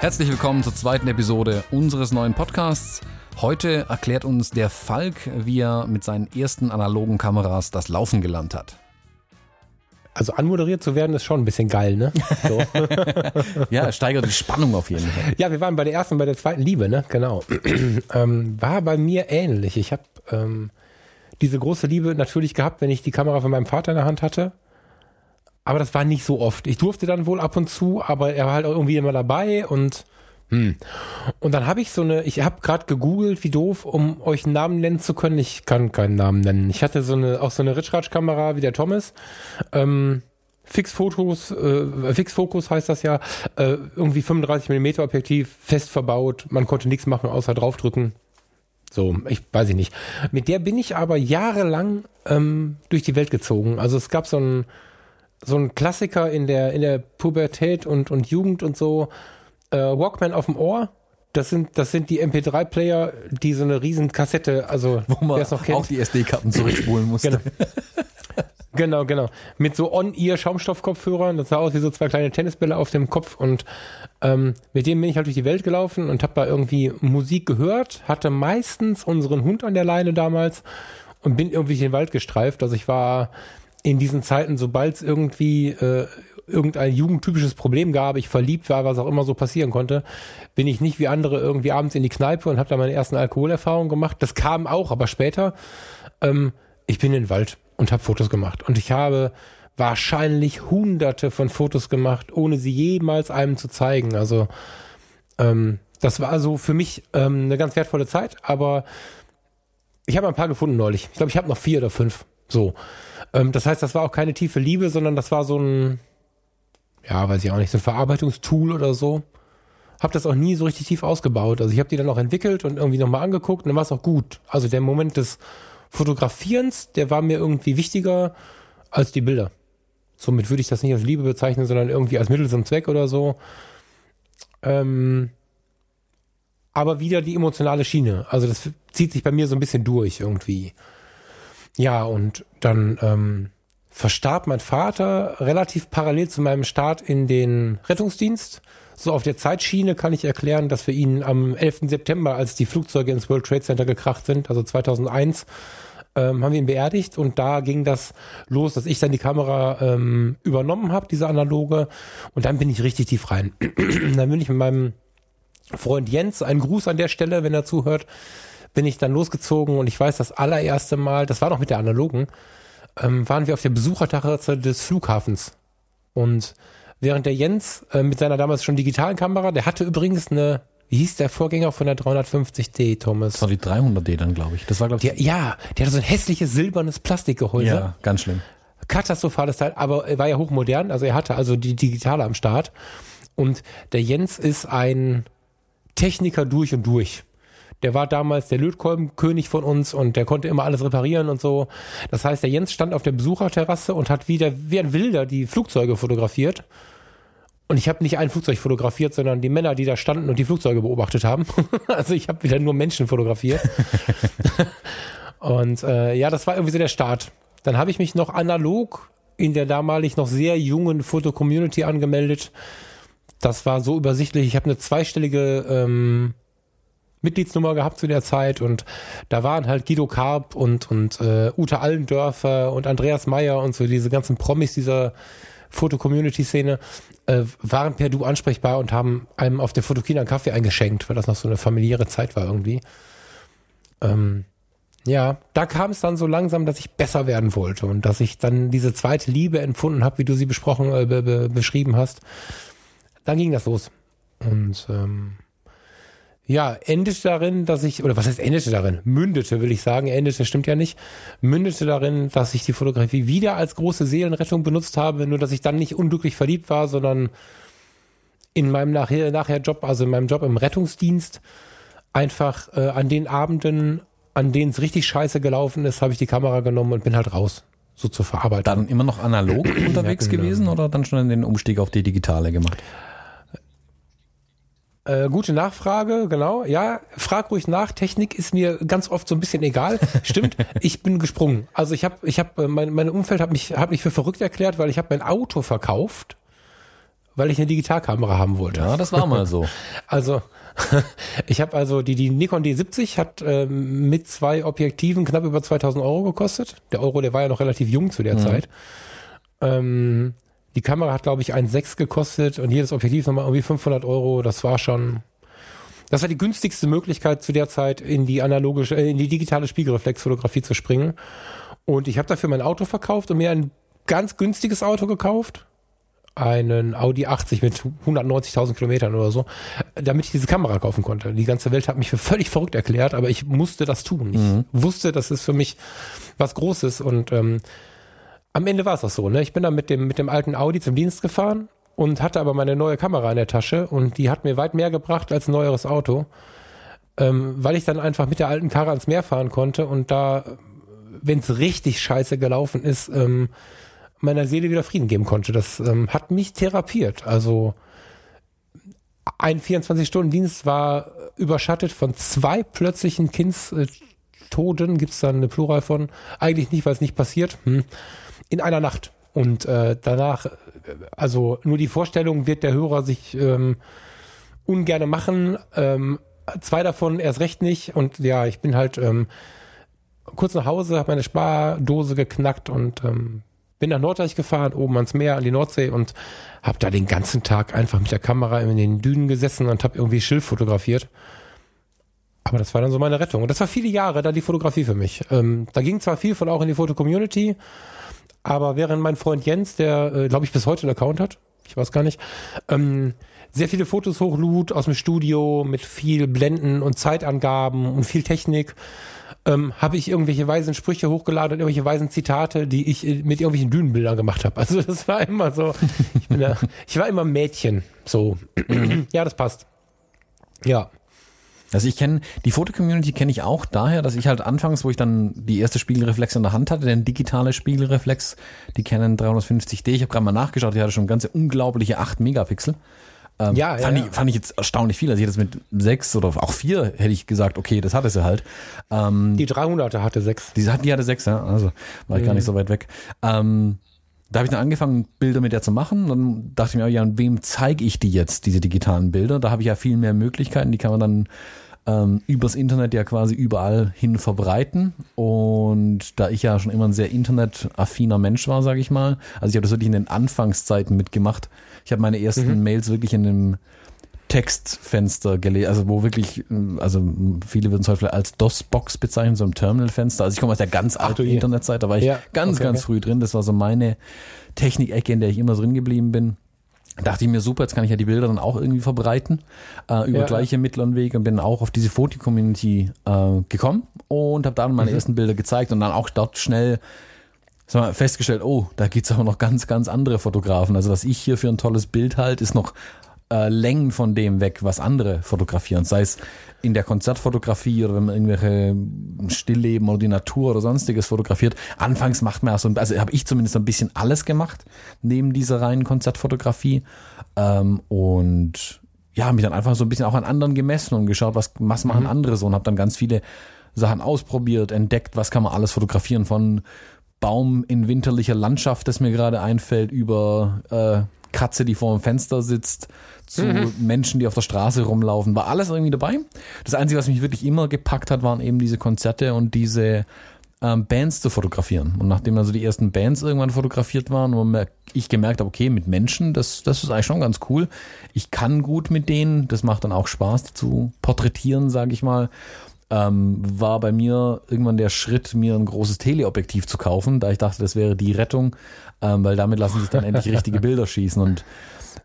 Herzlich willkommen zur zweiten Episode unseres neuen Podcasts. Heute erklärt uns der Falk, wie er mit seinen ersten analogen Kameras das Laufen gelernt hat. Also anmoderiert zu werden ist schon ein bisschen geil, ne? So. ja, steigert die Spannung auf jeden Fall. Ja, wir waren bei der ersten und bei der zweiten Liebe, ne? Genau. ähm, war bei mir ähnlich. Ich habe ähm, diese große Liebe natürlich gehabt, wenn ich die Kamera von meinem Vater in der Hand hatte aber das war nicht so oft. Ich durfte dann wohl ab und zu, aber er war halt auch irgendwie immer dabei und hm. Und dann habe ich so eine, ich habe gerade gegoogelt, wie doof, um euch einen Namen nennen zu können. Ich kann keinen Namen nennen. Ich hatte so eine, auch so eine Ritschratsch-Kamera wie der Thomas. Ähm, Fixfotos, äh, Fixfokus heißt das ja, äh, irgendwie 35 mm Objektiv, fest verbaut. Man konnte nichts machen, außer draufdrücken. So, ich weiß ich nicht. Mit der bin ich aber jahrelang ähm, durch die Welt gezogen. Also es gab so ein so ein Klassiker in der, in der Pubertät und, und Jugend und so. Äh, Walkman auf dem Ohr. Das sind, das sind die MP3-Player, die so eine riesen Kassette, also wo man noch kennt. auch die SD-Karten zurückspulen musste. Genau. genau, genau. Mit so On-Ear-Schaumstoffkopfhörern. Das sah aus wie so zwei kleine Tennisbälle auf dem Kopf. Und ähm, mit dem bin ich halt durch die Welt gelaufen und habe da irgendwie Musik gehört. Hatte meistens unseren Hund an der Leine damals und bin irgendwie in den Wald gestreift. Also ich war in diesen Zeiten, sobald es irgendwie äh, irgendein jugendtypisches Problem gab, ich verliebt war, was auch immer so passieren konnte, bin ich nicht wie andere irgendwie abends in die Kneipe und habe da meine ersten Alkoholerfahrungen gemacht. Das kam auch, aber später. Ähm, ich bin in den Wald und habe Fotos gemacht. Und ich habe wahrscheinlich hunderte von Fotos gemacht, ohne sie jemals einem zu zeigen. Also ähm, das war so für mich ähm, eine ganz wertvolle Zeit, aber ich habe ein paar gefunden neulich. Ich glaube, ich habe noch vier oder fünf. So. Ähm, das heißt, das war auch keine tiefe Liebe, sondern das war so ein, ja, weiß ich auch nicht, so ein Verarbeitungstool oder so. Hab das auch nie so richtig tief ausgebaut. Also ich habe die dann auch entwickelt und irgendwie nochmal angeguckt und dann war es auch gut. Also der Moment des Fotografierens, der war mir irgendwie wichtiger als die Bilder. Somit würde ich das nicht als Liebe bezeichnen, sondern irgendwie als Mittel zum Zweck oder so. Ähm, aber wieder die emotionale Schiene. Also das zieht sich bei mir so ein bisschen durch irgendwie. Ja, und dann ähm, verstarb mein Vater relativ parallel zu meinem Start in den Rettungsdienst. So auf der Zeitschiene kann ich erklären, dass wir ihn am 11. September, als die Flugzeuge ins World Trade Center gekracht sind, also 2001, ähm, haben wir ihn beerdigt und da ging das los, dass ich dann die Kamera ähm, übernommen habe, diese analoge, und dann bin ich richtig tief rein. dann bin ich mit meinem Freund Jens, einen Gruß an der Stelle, wenn er zuhört, bin ich dann losgezogen und ich weiß, das allererste Mal, das war noch mit der analogen, ähm, waren wir auf der Besucherterrasse des Flughafens. Und während der Jens äh, mit seiner damals schon digitalen Kamera, der hatte übrigens eine, wie hieß der Vorgänger von der 350D, Thomas? Das war die 300D dann, glaube ich. Das war, glaube ich. Der, ja, der hatte so ein hässliches silbernes Plastikgehäuse. Ja, ganz schlimm. Katastrophales Teil, aber er war ja hochmodern, also er hatte also die digitale am Start. Und der Jens ist ein Techniker durch und durch. Der war damals der Lötkolbenkönig von uns und der konnte immer alles reparieren und so. Das heißt, der Jens stand auf der Besucherterrasse und hat wieder wie ein Wilder die Flugzeuge fotografiert. Und ich habe nicht ein Flugzeug fotografiert, sondern die Männer, die da standen und die Flugzeuge beobachtet haben. also ich habe wieder nur Menschen fotografiert. und äh, ja, das war irgendwie so der Start. Dann habe ich mich noch analog in der damalig noch sehr jungen Foto-Community angemeldet. Das war so übersichtlich. Ich habe eine zweistellige ähm, Mitgliedsnummer gehabt zu der Zeit und da waren halt Guido Karp und, und äh, Ute Allendörfer und Andreas Meyer und so diese ganzen Promis dieser Foto-Community-Szene äh, waren per Du ansprechbar und haben einem auf der Fotokina einen Kaffee eingeschenkt, weil das noch so eine familiäre Zeit war irgendwie. Ähm, ja, da kam es dann so langsam, dass ich besser werden wollte und dass ich dann diese zweite Liebe empfunden habe, wie du sie besprochen, äh, be, be, beschrieben hast. Dann ging das los. Und ähm, ja, endete darin, dass ich, oder was heißt endete darin? Mündete, will ich sagen. Endete stimmt ja nicht. Mündete darin, dass ich die Fotografie wieder als große Seelenrettung benutzt habe, nur dass ich dann nicht unglücklich verliebt war, sondern in meinem nachher, nachher Job, also in meinem Job im Rettungsdienst, einfach äh, an den Abenden, an denen es richtig scheiße gelaufen ist, habe ich die Kamera genommen und bin halt raus. so zur Verarbeitung. Dann immer noch analog unterwegs genau. gewesen oder dann schon den Umstieg auf die digitale gemacht? Äh, gute Nachfrage, genau. Ja, frag ruhig nach. Technik ist mir ganz oft so ein bisschen egal. Stimmt, ich bin gesprungen. Also ich habe, ich habe, mein, mein Umfeld hat mich, hat mich für verrückt erklärt, weil ich habe mein Auto verkauft, weil ich eine Digitalkamera haben wollte. Ja, das war mal so. Also ich habe also die, die Nikon D70 hat ähm, mit zwei Objektiven knapp über 2000 Euro gekostet. Der Euro, der war ja noch relativ jung zu der Mhm. Zeit. Ähm, die Kamera hat, glaube ich, 1,6 gekostet und jedes Objektiv nochmal irgendwie 500 Euro. Das war schon, das war die günstigste Möglichkeit zu der Zeit in die analogische, äh, in die digitale Spiegelreflexfotografie zu springen. Und ich habe dafür mein Auto verkauft und mir ein ganz günstiges Auto gekauft. Einen Audi 80 mit 190.000 Kilometern oder so, damit ich diese Kamera kaufen konnte. Die ganze Welt hat mich für völlig verrückt erklärt, aber ich musste das tun. Ich wusste, das ist für mich was Großes und ähm, am Ende war es auch so. Ne? Ich bin dann mit dem, mit dem alten Audi zum Dienst gefahren und hatte aber meine neue Kamera in der Tasche und die hat mir weit mehr gebracht als ein neueres Auto, ähm, weil ich dann einfach mit der alten Karre ans Meer fahren konnte und da, wenn es richtig scheiße gelaufen ist, ähm, meiner Seele wieder Frieden geben konnte. Das ähm, hat mich therapiert. Also ein 24-Stunden-Dienst war überschattet von zwei plötzlichen Kindstoden. Gibt es da eine Plural von? Eigentlich nicht, weil es nicht passiert. Hm. In einer Nacht. Und äh, danach, äh, also nur die Vorstellung wird der Hörer sich ähm, ungerne machen. Ähm, zwei davon erst recht nicht. Und ja, ich bin halt ähm, kurz nach Hause, habe meine Spardose geknackt und ähm, bin nach Norddeich gefahren, oben ans Meer, an die Nordsee und habe da den ganzen Tag einfach mit der Kamera in den Dünen gesessen und habe irgendwie Schilf fotografiert. Aber das war dann so meine Rettung. Und das war viele Jahre dann die Fotografie für mich. Ähm, da ging zwar viel von auch in die Foto-Community, aber während mein Freund Jens, der, äh, glaube ich, bis heute einen Account hat, ich weiß gar nicht, ähm, sehr viele Fotos hochlud aus dem Studio mit viel Blenden und Zeitangaben und viel Technik, ähm, habe ich irgendwelche weisen Sprüche hochgeladen und irgendwelche weisen Zitate, die ich äh, mit irgendwelchen Dünenbildern gemacht habe. Also das war immer so, ich, bin da, ich war immer Mädchen, so. ja, das passt. Ja. Also ich kenne, die Foto-Community kenne ich auch daher, dass ich halt anfangs, wo ich dann die erste Spiegelreflex in der Hand hatte, den digitale Spiegelreflex, die Canon 350D, ich habe gerade mal nachgeschaut, die hatte schon ganze unglaubliche 8 Megapixel. Ähm, Ja, ja, fand, ja. Ich, fand ich jetzt erstaunlich viel. Also ich hätte jetzt mit 6 oder auch 4 hätte ich gesagt, okay, das hatte sie halt. Ähm, Die 300er hatte sechs. die, hat- die hatte 6, ja, also war ich gar nicht so weit weg. Ähm, da habe ich dann angefangen, Bilder mit der zu machen. Dann dachte ich mir, ja, wem zeige ich die jetzt, diese digitalen Bilder? Da habe ich ja viel mehr Möglichkeiten. Die kann man dann ähm, übers Internet ja quasi überall hin verbreiten. Und da ich ja schon immer ein sehr internetaffiner Mensch war, sage ich mal, also ich habe das wirklich in den Anfangszeiten mitgemacht. Ich habe meine ersten Mails wirklich in einem Textfenster gelesen, also wo wirklich, also viele würden es heute als DOS-Box bezeichnen, so ein Terminalfenster. Also ich komme aus der ganz alten. Internetzeit, da war ich Ja, ganz, okay, ganz okay. früh drin. Das war so meine Technik-Ecke, in der ich immer drin geblieben bin. Dachte ich mir, super, jetzt kann ich ja die Bilder dann auch irgendwie verbreiten, äh, über Ja. gleiche Mittel und Wege und bin auch auf diese Foti-Community äh, gekommen und habe dann Mhm. meine ersten Bilder gezeigt und dann auch dort schnell sag mal, festgestellt, oh, da gibt's aber noch ganz, ganz andere Fotografen. Also was ich hier für ein tolles Bild halte, ist noch äh, Längen von dem weg, was andere fotografieren. Sei es in der Konzertfotografie oder wenn man irgendwelche Stillleben oder die Natur oder sonstiges fotografiert. Anfangs macht man ja so, ein- also habe ich zumindest ein bisschen alles gemacht, neben dieser reinen Konzertfotografie. Ähm, und ja, mich dann einfach so ein bisschen auch an anderen gemessen und geschaut, was, was machen andere so und habe dann ganz viele Sachen ausprobiert, entdeckt, was kann man alles fotografieren von Baum in winterlicher Landschaft, das mir gerade einfällt, über äh, Katze, die vor dem Fenster sitzt, zu Menschen, die auf der Straße rumlaufen, war alles irgendwie dabei. Das Einzige, was mich wirklich immer gepackt hat, waren eben diese Konzerte und diese ähm, Bands zu fotografieren. Und nachdem also die ersten Bands irgendwann fotografiert waren, wo ich gemerkt habe, okay, mit Menschen, das, das ist eigentlich schon ganz cool. Ich kann gut mit denen, das macht dann auch Spaß zu porträtieren, sage ich mal. Ähm, war bei mir irgendwann der Schritt, mir ein großes Teleobjektiv zu kaufen, da ich dachte, das wäre die Rettung, ähm, weil damit lassen sich dann endlich richtige Bilder schießen. Und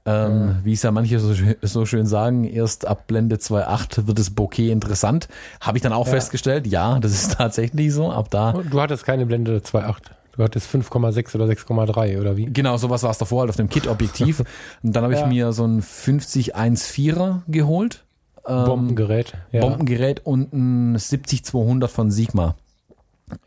ähm, wie es ja manche so, so schön sagen, erst ab Blende 2.8 wird das Bokeh interessant. Habe ich dann auch Ja. festgestellt, ja, das ist tatsächlich so. Ab da Du hattest keine Blende 2.8. Du hattest 5,6 oder 6,3 oder wie? Genau, sowas war es davor, halt auf dem Kit-Objektiv. Und dann habe ich Ja. mir so ein 50-1.4er geholt. Ähm, Bombengerät. Ja. Bombengerät und ein 70-200 von Sigma.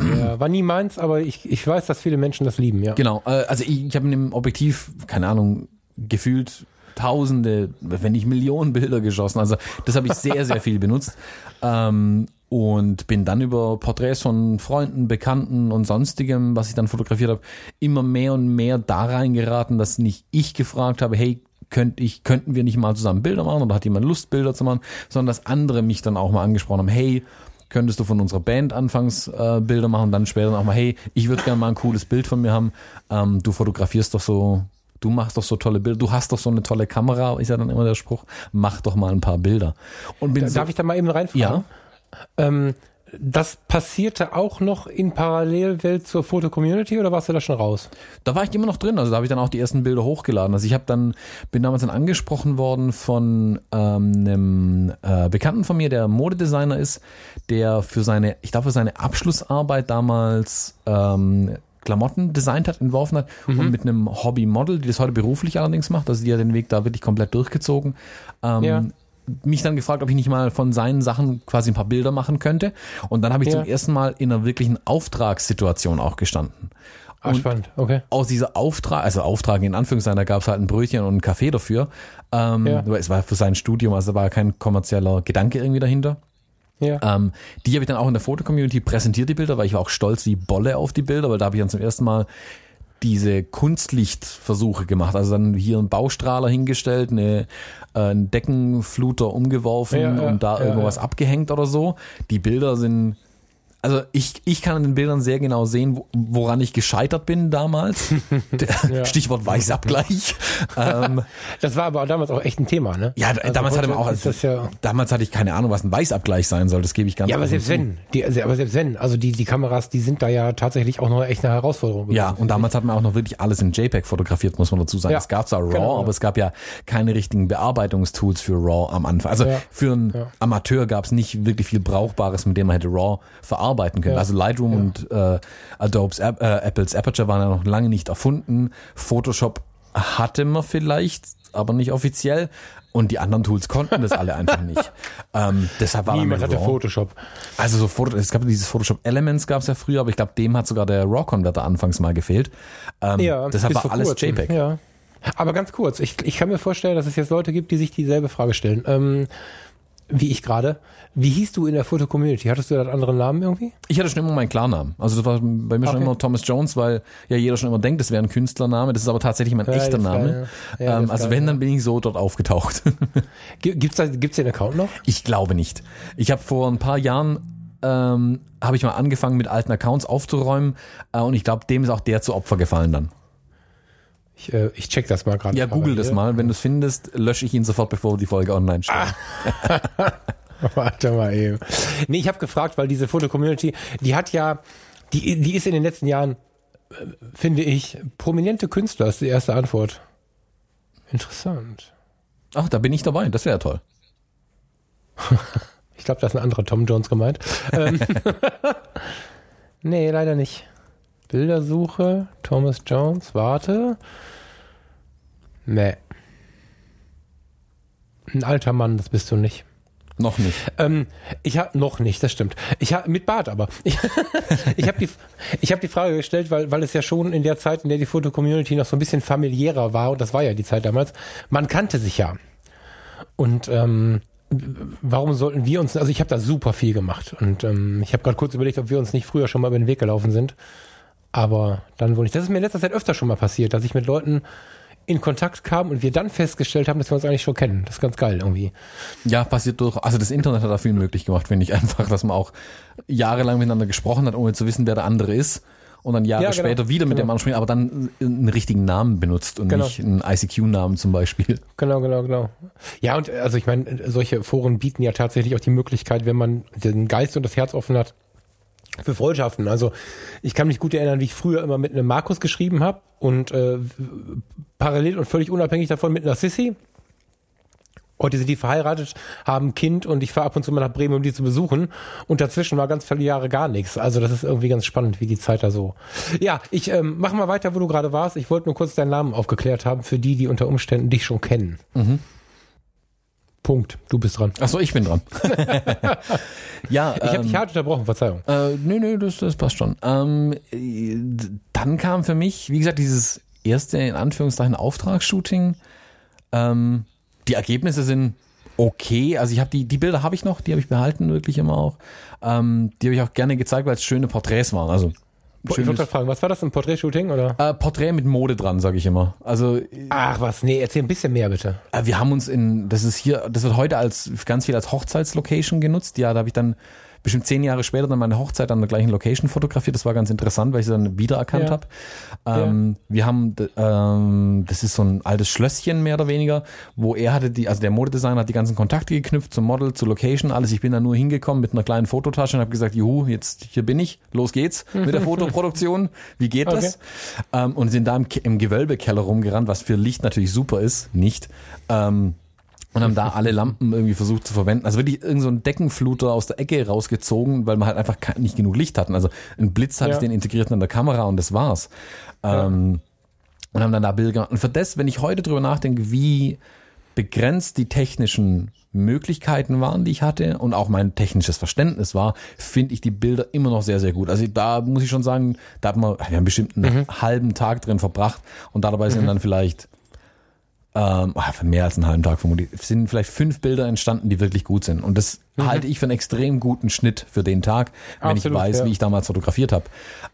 Ja, war nie meins, aber ich, ich weiß, dass viele Menschen das lieben, ja. Genau, äh, also ich, ich habe in dem Objektiv, keine Ahnung, gefühlt Tausende, wenn nicht Millionen Bilder geschossen. Also das habe ich sehr, sehr viel benutzt. Ähm, und bin dann über Porträts von Freunden, Bekannten und sonstigem, was ich dann fotografiert habe, immer mehr und mehr da reingeraten, dass nicht ich gefragt habe, hey, könnte ich, könnten wir nicht mal zusammen Bilder machen oder hat jemand Lust, Bilder zu machen, sondern dass andere mich dann auch mal angesprochen haben, hey, könntest du von unserer Band anfangs äh, Bilder machen, dann später auch mal, hey, ich würde gerne mal ein cooles Bild von mir haben, ähm, du fotografierst doch so, du machst doch so tolle Bilder, du hast doch so eine tolle Kamera, ist ja dann immer der Spruch, mach doch mal ein paar Bilder. Und bin Darf so, ich da mal eben reinfragen? Ja. Ähm, das passierte auch noch in Parallelwelt zur Foto-Community oder warst du da schon raus? Da war ich immer noch drin, also da habe ich dann auch die ersten Bilder hochgeladen. Also ich habe dann, bin damals dann angesprochen worden von ähm, einem äh, Bekannten von mir, der Modedesigner ist, der für seine, ich glaube für seine Abschlussarbeit damals ähm, Klamotten designt hat, entworfen hat mhm. und mit einem Hobby-Model, die das heute beruflich allerdings macht, also die hat den Weg da wirklich komplett durchgezogen, ähm, ja mich dann gefragt, ob ich nicht mal von seinen Sachen quasi ein paar Bilder machen könnte. Und dann habe ich ja. zum ersten Mal in einer wirklichen Auftragssituation auch gestanden. Ah, spannend, okay. Aus dieser Auftrag, also Auftrag in Anführungszeichen, da gab es halt ein Brötchen und einen Kaffee dafür. Ähm, ja. Es war für sein Studium, also da war kein kommerzieller Gedanke irgendwie dahinter. Ja. Ähm, die habe ich dann auch in der Foto-Community präsentiert, die Bilder, weil ich war auch stolz wie Bolle auf die Bilder, weil da habe ich dann zum ersten Mal diese Kunstlichtversuche gemacht. Also dann hier einen Baustrahler hingestellt, eine, äh, einen Deckenfluter umgeworfen ja, ja, und da ja, irgendwas abgehängt oder so. Die Bilder sind also ich, ich kann in den Bildern sehr genau sehen, woran ich gescheitert bin damals. ja. Stichwort Weißabgleich. ähm, das war aber damals auch echt ein Thema, ne? Ja, also damals hatte man auch, also, ja damals hatte ich keine Ahnung, was ein Weißabgleich sein soll, das gebe ich ganz Ja, aber selbst wenn, die, also, aber selbst wenn, also die, die Kameras, die sind da ja tatsächlich auch noch echt eine Herausforderung. Ja, und damals hat man auch noch wirklich alles in JPEG fotografiert, muss man dazu sagen. Ja, es gab zwar RAW, genau, aber es gab ja keine richtigen Bearbeitungstools für RAW am Anfang. Also für einen Amateur gab es nicht wirklich viel Brauchbares, mit dem man hätte RAW verarbeitet arbeiten können. Ja. Also Lightroom ja. und äh, Adobe's äh, Apples Aperture waren ja noch lange nicht erfunden. Photoshop hatte man vielleicht, aber nicht offiziell. Und die anderen Tools konnten das alle einfach nicht. Ähm, deshalb war Niemand hatte Photoshop. Also so Foto, es gab dieses Photoshop Elements gab es ja früher, aber ich glaube, dem hat sogar der RAW-Converter anfangs mal gefehlt. Ähm, ja, deshalb war alles kurzem. JPEG. Ja. Aber ganz kurz, ich, ich kann mir vorstellen, dass es jetzt Leute gibt, die sich dieselbe Frage stellen. Ähm, wie ich gerade. Wie hieß du in der Foto-Community? Hattest du da einen anderen Namen irgendwie? Ich hatte schon immer meinen Klarnamen. Also das war bei mir okay. schon immer Thomas Jones, weil ja jeder schon immer denkt, das wäre ein Künstlername. Das ist aber tatsächlich mein ja, echter Name. Ja. Ja, ähm, also geil, wenn, dann bin ich so dort aufgetaucht. Gibt's da, gibt's den Account noch? Ich glaube nicht. Ich habe vor ein paar Jahren ähm, habe ich mal angefangen mit alten Accounts aufzuräumen äh, und ich glaube, dem ist auch der zu Opfer gefallen dann. Ich, äh, ich check das mal gerade. Ja, google das mal. Wenn du es findest, lösche ich ihn sofort, bevor die Folge online steht. Ah. Warte mal eben. Nee, ich habe gefragt, weil diese Foto-Community, die hat ja, die, die ist in den letzten Jahren, äh, finde ich, prominente Künstler, ist die erste Antwort. Interessant. Ach, da bin ich dabei, das wäre toll. ich glaube, da ist ein anderer Tom Jones gemeint. Ähm, nee, leider nicht. Bildersuche, Thomas Jones, warte. Nee. Ein alter Mann, das bist du nicht. Noch nicht. Ähm, ich habe noch nicht, das stimmt. Ich habe mit Bart aber. Ich, ich habe die, ich habe die Frage gestellt, weil, weil es ja schon in der Zeit, in der die Foto-Community noch so ein bisschen familiärer war, und das war ja die Zeit damals, man kannte sich ja. Und ähm, warum sollten wir uns, also ich habe da super viel gemacht und ähm, ich habe gerade kurz überlegt, ob wir uns nicht früher schon mal über den Weg gelaufen sind. Aber dann wohl nicht. Das ist mir in letzter Zeit öfter schon mal passiert, dass ich mit Leuten in Kontakt kam und wir dann festgestellt haben, dass wir uns eigentlich schon kennen. Das ist ganz geil irgendwie. Ja, passiert durch. Also das Internet hat da viel möglich gemacht, finde ich einfach, dass man auch jahrelang miteinander gesprochen hat, ohne zu wissen, wer der andere ist. Und dann Jahre ja, genau, später wieder mit genau. dem anderen spricht, aber dann einen richtigen Namen benutzt und genau. nicht einen ICQ-Namen zum Beispiel. Genau, genau, genau. Ja, und also ich meine, solche Foren bieten ja tatsächlich auch die Möglichkeit, wenn man den Geist und das Herz offen hat, für Freundschaften. Also ich kann mich gut erinnern, wie ich früher immer mit einem Markus geschrieben habe und äh, parallel und völlig unabhängig davon mit einer Sissy. Heute sind die verheiratet, haben ein Kind und ich fahre ab und zu mal nach Bremen, um die zu besuchen. Und dazwischen war ganz viele Jahre gar nichts. Also das ist irgendwie ganz spannend, wie die Zeit da so. Ja, ich ähm, mach mal weiter, wo du gerade warst. Ich wollte nur kurz deinen Namen aufgeklärt haben für die, die unter Umständen dich schon kennen. Mhm. Punkt. Du bist dran. Achso, ich bin dran. ja, Ich habe dich hart unterbrochen, Verzeihung. Äh, nö, nö, das, das passt schon. Ähm, äh, dann kam für mich, wie gesagt, dieses erste, in Anführungszeichen, Auftragsshooting. Ähm, die Ergebnisse sind okay. Also ich habe die, die Bilder habe ich noch, die habe ich behalten, wirklich immer auch. Ähm, die habe ich auch gerne gezeigt, weil es schöne Porträts waren. Also Ich wollte fragen, was war das, ein Porträtshooting oder? äh, Porträt mit Mode dran, sage ich immer. Also Ach was, nee, erzähl ein bisschen mehr bitte. äh, wir haben uns in, das ist hier, das wird heute als ganz viel als Hochzeitslocation genutzt. Ja, da habe ich dann bestimmt zehn Jahre später dann meine Hochzeit an der gleichen Location fotografiert. Das war ganz interessant, weil ich sie dann wiedererkannt Ja. habe. Ähm, Wir haben, ähm, das ist so ein altes Schlösschen mehr oder weniger, wo er hatte die, also der Modedesigner hat die ganzen Kontakte geknüpft zum Model, zur Location, alles. Ich bin da nur hingekommen mit einer kleinen Fototasche und habe gesagt, juhu, jetzt hier bin ich, los geht's mit der Fotoproduktion. Wie geht das? Ähm, und sind da im, im Gewölbekeller rumgerannt, was für Licht natürlich super ist, nicht. Ähm, und haben da alle Lampen irgendwie versucht zu verwenden. Also wirklich irgend so ein Deckenfluter aus der Ecke rausgezogen, weil man halt einfach nicht genug Licht hatten. Also ein Blitz hatte Ja. ich den integriert in der Kamera und das war's. Ähm, und haben dann da Bilder gemacht. Und für das, wenn ich heute drüber nachdenke, wie begrenzt die technischen Möglichkeiten waren, die ich hatte und auch mein technisches Verständnis war, finde ich die Bilder immer noch sehr, sehr gut. Also da muss ich schon sagen, da hat man, wir haben bestimmt einen halben Tag drin verbracht und dabei sind dann vielleicht ähm, ah, für mehr als einen halben Tag vermutlich, sind vielleicht fünf Bilder entstanden, die wirklich gut sind. Und das halte ich für einen extrem guten Schnitt für den Tag, wenn Absolut, ich weiß, ja. wie ich damals fotografiert habe.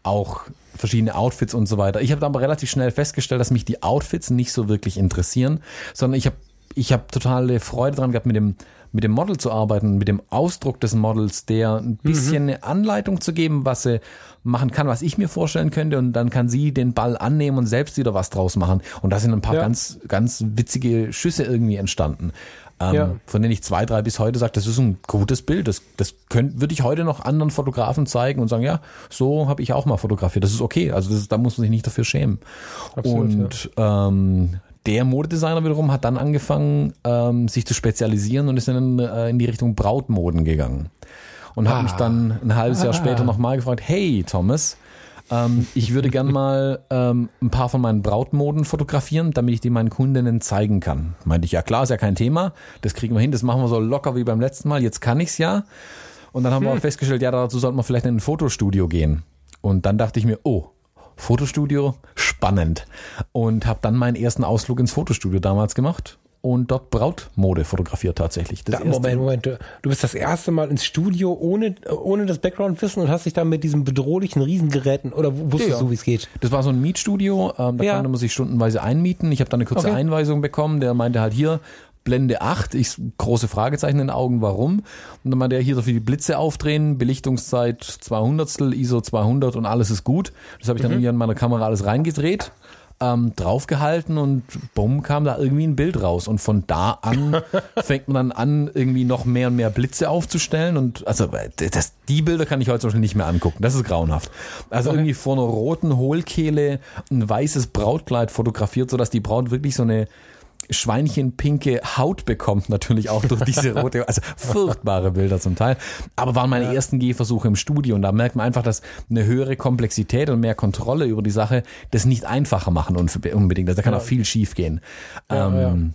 Auch verschiedene Outfits und so weiter. Ich habe dann aber relativ schnell festgestellt, dass mich die Outfits nicht so wirklich interessieren, sondern ich habe ich habe totale Freude dran gehabt, mit dem, mit dem Model zu arbeiten, mit dem Ausdruck des Models, der ein bisschen eine Anleitung zu geben, was sie machen kann, was ich mir vorstellen könnte, und dann kann sie den Ball annehmen und selbst wieder was draus machen. Und da sind ein paar Ja. ganz, ganz witzige Schüsse irgendwie entstanden. Ähm, Ja. Von denen ich zwei, drei bis heute sage, das ist ein gutes Bild. Das, das könnt, würde ich heute noch anderen Fotografen zeigen und sagen, ja, so habe ich auch mal fotografiert. Das ist okay. Also das da muss man sich nicht dafür schämen. Absolut, und ähm, der Modedesigner wiederum hat dann angefangen, ähm, sich zu spezialisieren und ist dann äh, in die Richtung Brautmoden gegangen. Und hat Ah. mich dann ein halbes Jahr Ah. später nochmal gefragt, hey Thomas, ähm, ich würde gern mal ähm, ein paar von meinen Brautmoden fotografieren, damit ich die meinen Kundinnen zeigen kann. Meinte ich, ja klar, ist ja kein Thema, das kriegen wir hin, das machen wir so locker wie beim letzten Mal, jetzt kann ich's ja. Und dann haben wir auch festgestellt, ja, dazu sollten wir vielleicht in ein Fotostudio gehen. Und dann dachte ich mir, oh, Fotostudio, spannend. Und habe dann meinen ersten Ausflug ins Fotostudio damals gemacht und dort Brautmode fotografiert tatsächlich. Da, Moment, Moment. Du du bist das erste Mal ins Studio ohne, ohne das Background-Wissen und hast dich dann mit diesen bedrohlichen Riesengeräten oder wusstest ja. du, wie es geht? Das war so ein Mietstudio, ähm, da Ja. konnte man sich stundenweise einmieten. Ich habe dann eine kurze Okay. Einweisung bekommen, der meinte halt hier, Blende 8, ich große Fragezeichen in den Augen, warum? Und dann meinte er, hier ich die Blitze aufdrehen, Belichtungszeit 200, ISO 200 und alles ist gut. Das habe ich dann Mhm. irgendwie an meiner Kamera alles reingedreht. Ähm, draufgehalten und bumm, kam da irgendwie ein Bild raus. Und von da an fängt man dann an, irgendwie noch mehr und mehr Blitze aufzustellen. Und also das, die Bilder kann ich heute zum Beispiel nicht mehr angucken. Das ist grauenhaft. Also irgendwie vor einer roten Hohlkehle ein weißes Brautkleid fotografiert, sodass die Braut wirklich so eine schweinchenpinke Haut bekommt, natürlich auch durch diese rote, also furchtbare Bilder zum Teil. Aber waren meine ersten Gehversuche im Studio und da merkt man einfach, dass eine höhere Komplexität und mehr Kontrolle über die Sache das nicht einfacher machen unbedingt. Also da kann auch viel schief gehen. ähm,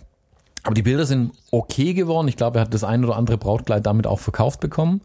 aber die Bilder sind okay geworden. Ich glaube, er hat das ein oder andere Brautkleid damit auch verkauft bekommen.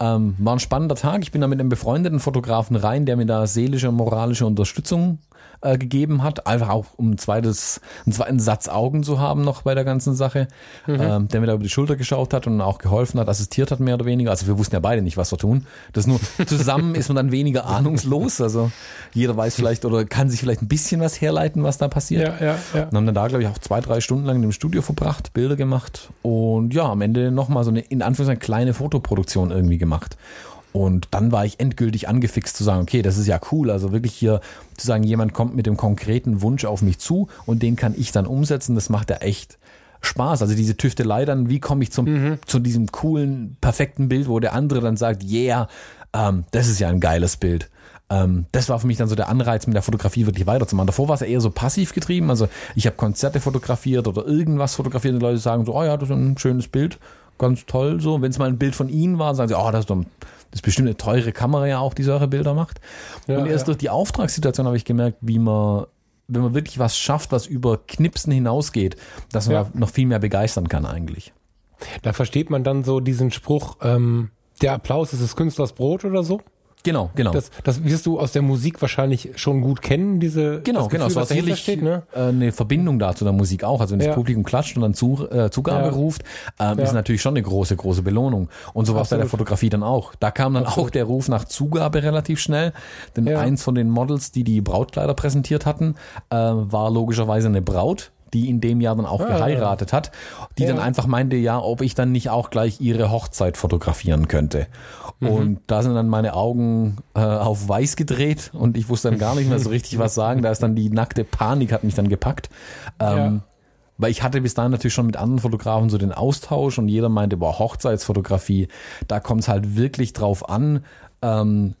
Ähm, war ein spannender Tag. Ich bin da mit einem befreundeten Fotografen rein, der mir da seelische und moralische Unterstützung äh, gegeben hat. Einfach auch, um ein zweites, einen zweiten Satz Augen zu haben noch bei der ganzen Sache. Ähm, der mir da über die Schulter geschaut hat und auch geholfen hat, assistiert hat mehr oder weniger. Also wir wussten ja beide nicht, was wir tun. Das nur zusammen ist man dann weniger ahnungslos. Also jeder weiß vielleicht oder kann sich vielleicht ein bisschen was herleiten, was da passiert. Ja, ja, ja. Und haben dann da, glaube ich, auch zwei, drei Stunden lang in dem Studio verbracht, Bilder gemacht und ja, am Ende nochmal so eine, in Anführungszeichen, kleine Fotoproduktion irgendwie gemacht. Und dann war ich endgültig angefixt zu sagen, okay, das ist ja cool. Also wirklich hier zu sagen, jemand kommt mit dem konkreten Wunsch auf mich zu und den kann ich dann umsetzen. Das macht ja echt Spaß. Also diese Tüftelei dann, wie komme ich zum, zu diesem coolen, perfekten Bild, wo der andere dann sagt, yeah, ähm, das ist ja ein geiles Bild. Ähm, das war für mich dann so der Anreiz, mit der Fotografie wirklich weiterzumachen. Davor war es ja eher so passiv getrieben. Also ich habe Konzerte fotografiert oder irgendwas fotografiert und die Leute sagen so, oh ja, das ist ein schönes Bild, ganz toll so. Wenn es mal ein Bild von ihnen war, sagen sie, oh, das ist, doch, das ist bestimmt eine teure Kamera ja auch, die solche Bilder macht. Ja, und erst ja. durch die Auftragssituation habe ich gemerkt, wie man, wenn man wirklich was schafft, was über Knipsen hinausgeht, dass man Ja. noch viel mehr begeistern kann eigentlich. Da versteht man dann so diesen Spruch, ähm, der Applaus ist des Künstlers Brot oder so. Genau, genau. Das, das wirst du aus der Musik wahrscheinlich schon gut kennen, diese Genau, das genau. Es Gefühl, war sicherlich steht, ne? äh, eine Verbindung da zu der Musik auch. Also wenn Ja. das Publikum klatscht und dann zu, äh, Zugabe Ja. ruft, ähm, Ja. ist natürlich schon eine große, große Belohnung. Und so war es bei der. Fotografie dann auch. Da kam dann Absolut. auch der Ruf nach Zugabe relativ schnell. Denn eins von den Models, die die Brautkleider präsentiert hatten, äh, war logischerweise eine Braut die in dem Jahr dann auch Ah. geheiratet hat, die Ja. dann einfach meinte, ja, ob ich dann nicht auch gleich ihre Hochzeit fotografieren könnte. Mhm. Und da sind dann meine Augen äh, auf weiß gedreht und ich wusste dann gar nicht mehr so richtig was sagen. Da ist dann die nackte Panik hat mich dann gepackt. Ähm, Ja. Weil ich hatte bis dahin natürlich schon mit anderen Fotografen so den Austausch und jeder meinte, boah, Hochzeitsfotografie, da kommt es halt wirklich drauf an. Ähm,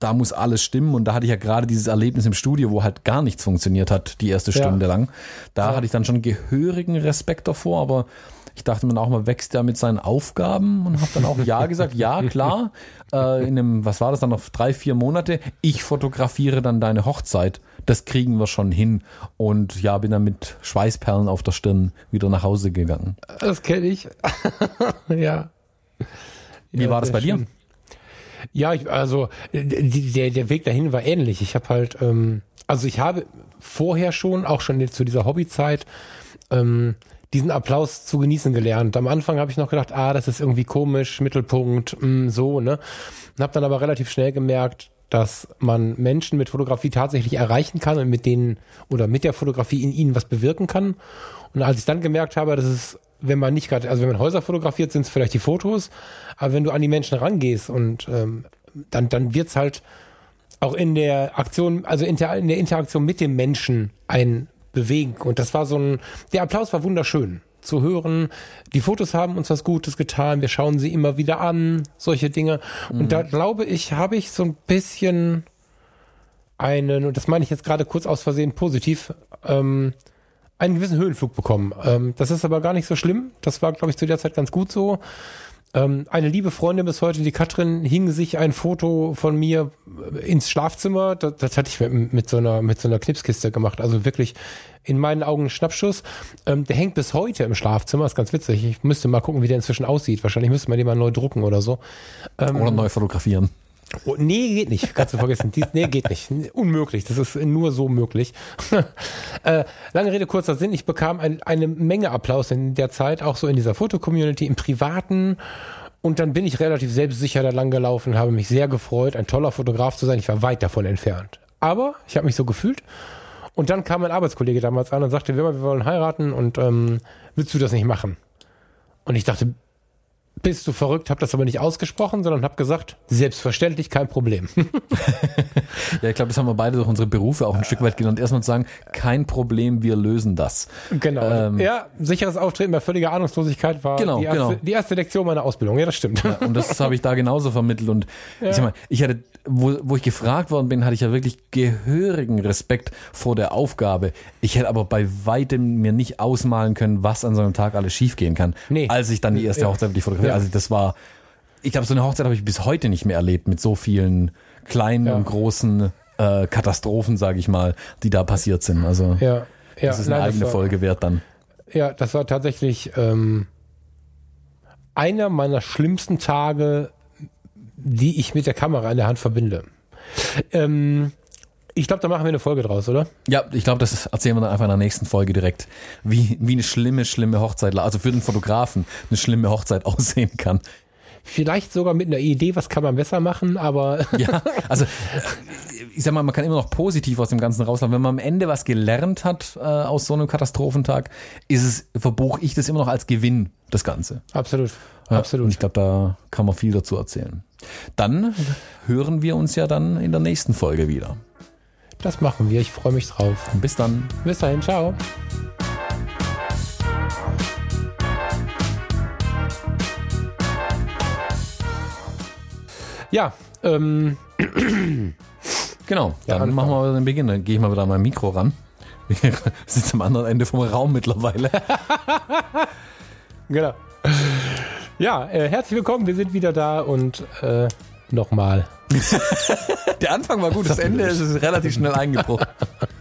da muss alles stimmen und da hatte ich ja gerade dieses Erlebnis im Studio, wo halt gar nichts funktioniert hat, die erste Ja. Stunde lang. Da Ja. hatte ich dann schon gehörigen Respekt davor, aber ich dachte mir auch mal, wächst der mit seinen Aufgaben und habe dann auch Ja gesagt, ja klar, äh, in einem, was war das dann noch, drei, vier Monate, ich fotografiere dann deine Hochzeit, das kriegen wir schon hin und ja, bin dann mit Schweißperlen auf der Stirn wieder nach Hause gegangen. Das kenne ich. ja. Wie Ja, war das bei dir? Ja, ich, also äh, der, der Weg dahin war ähnlich. Ich habe halt, ähm, also ich habe vorher schon, auch schon jetzt zu dieser Hobbyzeit, ähm, diesen Applaus zu genießen gelernt. Am Anfang habe ich noch gedacht, ah, das ist irgendwie komisch, Mittelpunkt, mh, so, ne? Und habe dann aber relativ schnell gemerkt, dass man Menschen mit Fotografie tatsächlich erreichen kann und mit denen oder mit der Fotografie in ihnen was bewirken kann. Und als ich dann gemerkt habe, dass es, wenn man nicht gerade, also wenn man Häuser fotografiert, sind es vielleicht die Fotos, aber wenn du an die Menschen rangehst und ähm, dann, dann wird's halt auch in der Aktion, also in der, in der Interaktion mit dem Menschen ein Bewegen. Und das war so ein, der Applaus war wunderschön zu hören. Die Fotos haben uns was Gutes getan. Wir schauen sie immer wieder an, solche Dinge. Und da glaube ich, habe ich so ein bisschen einen, und das meine ich jetzt gerade kurz aus Versehen positiv, ähm, einen gewissen Höhenflug bekommen. Ähm, das ist aber gar nicht so schlimm. Das war, glaube ich, zu der Zeit ganz gut so. Ähm, eine liebe Freundin bis heute, die Katrin, hing sich ein Foto von mir ins Schlafzimmer. Das, das hatte ich mit, mit so einer mit so einer Knipskiste gemacht. Also wirklich in meinen Augen ein Schnappschuss. Ähm, der hängt bis heute im Schlafzimmer. Ist ganz witzig. Ich müsste mal gucken, wie der inzwischen aussieht. Wahrscheinlich müsste man den mal neu drucken oder so. Ähm, Oder neu fotografieren. Oh, nee, geht nicht. Kannst du vergessen. Dies, nee, geht nicht. Unmöglich. Das ist nur so möglich. äh, lange Rede, kurzer Sinn. Ich bekam ein, eine Menge Applaus in der Zeit, auch so in dieser Fotocommunity, im Privaten. Und dann bin ich relativ selbstsicher da lang gelaufen, habe mich sehr gefreut, ein toller Fotograf zu sein. Ich war weit davon entfernt. Aber ich habe mich so gefühlt. Und dann kam mein Arbeitskollege damals an und sagte, wir, wollen heiraten und ähm, willst du das nicht machen? Und ich dachte, bist du verrückt, habe das aber nicht ausgesprochen, sondern habe gesagt, selbstverständlich, kein Problem. Ja, ich glaube, das haben wir beide durch unsere Berufe auch ein Stück weit gelernt. Erstmal zu sagen, kein Problem, wir lösen das. genau. Ähm, ja, sicheres Auftreten bei völliger Ahnungslosigkeit war Genau, die, erste, genau. die erste Lektion meiner Ausbildung. Ja, das stimmt. Und das habe ich da genauso vermittelt. Und ich sag mal, ich hatte, wo, wo ich gefragt worden bin, hatte ich ja wirklich gehörigen Respekt vor der Aufgabe. Ich hätte aber bei weitem mir nicht ausmalen können, was an so einem Tag alles schiefgehen kann. Nee. Als ich dann die erste Ja. Hochzeit wirklich fotografiert. Ja. Also das war, ich glaube, so eine Hochzeit habe ich bis heute nicht mehr erlebt mit so vielen kleinen Ja. und großen äh, Katastrophen, sage ich mal, die da passiert sind. Also ja, ja. das ist eine nein, eigene war, Folge wert dann. Ja, das war tatsächlich ähm, einer meiner schlimmsten Tage, die ich mit der Kamera in der Hand verbinde. Ähm, ich glaube, da machen wir eine Folge draus, oder? Ja, ich glaube, das erzählen wir dann einfach in der nächsten Folge direkt, wie, wie eine schlimme, schlimme Hochzeit, also für den Fotografen eine schlimme Hochzeit aussehen kann. Vielleicht sogar mit einer Idee, was kann man besser machen, aber Ja, also äh, ich sag mal, man kann immer noch positiv aus dem Ganzen rauslaufen. Wenn man am Ende was gelernt hat äh, aus so einem Katastrophentag, ist es, verbuche ich das immer noch als Gewinn, das Ganze. absolut. Ja, absolut. Und ich glaube, da kann man viel dazu erzählen. Dann hören wir uns ja dann in der nächsten Folge wieder. Das machen wir. Ich freue mich drauf. Bis dann. Bis dahin, ciao. Ja, ähm, Genau, Ja, dann machen wir den Beginn. Dann gehe ich mal wieder an mein Mikro ran. Wir sitzen am anderen Ende vom Raum mittlerweile. genau. Ja, äh, herzlich willkommen. Wir sind wieder da und äh, nochmal. Der Anfang war gut, das Ende ist relativ schnell eingebrochen.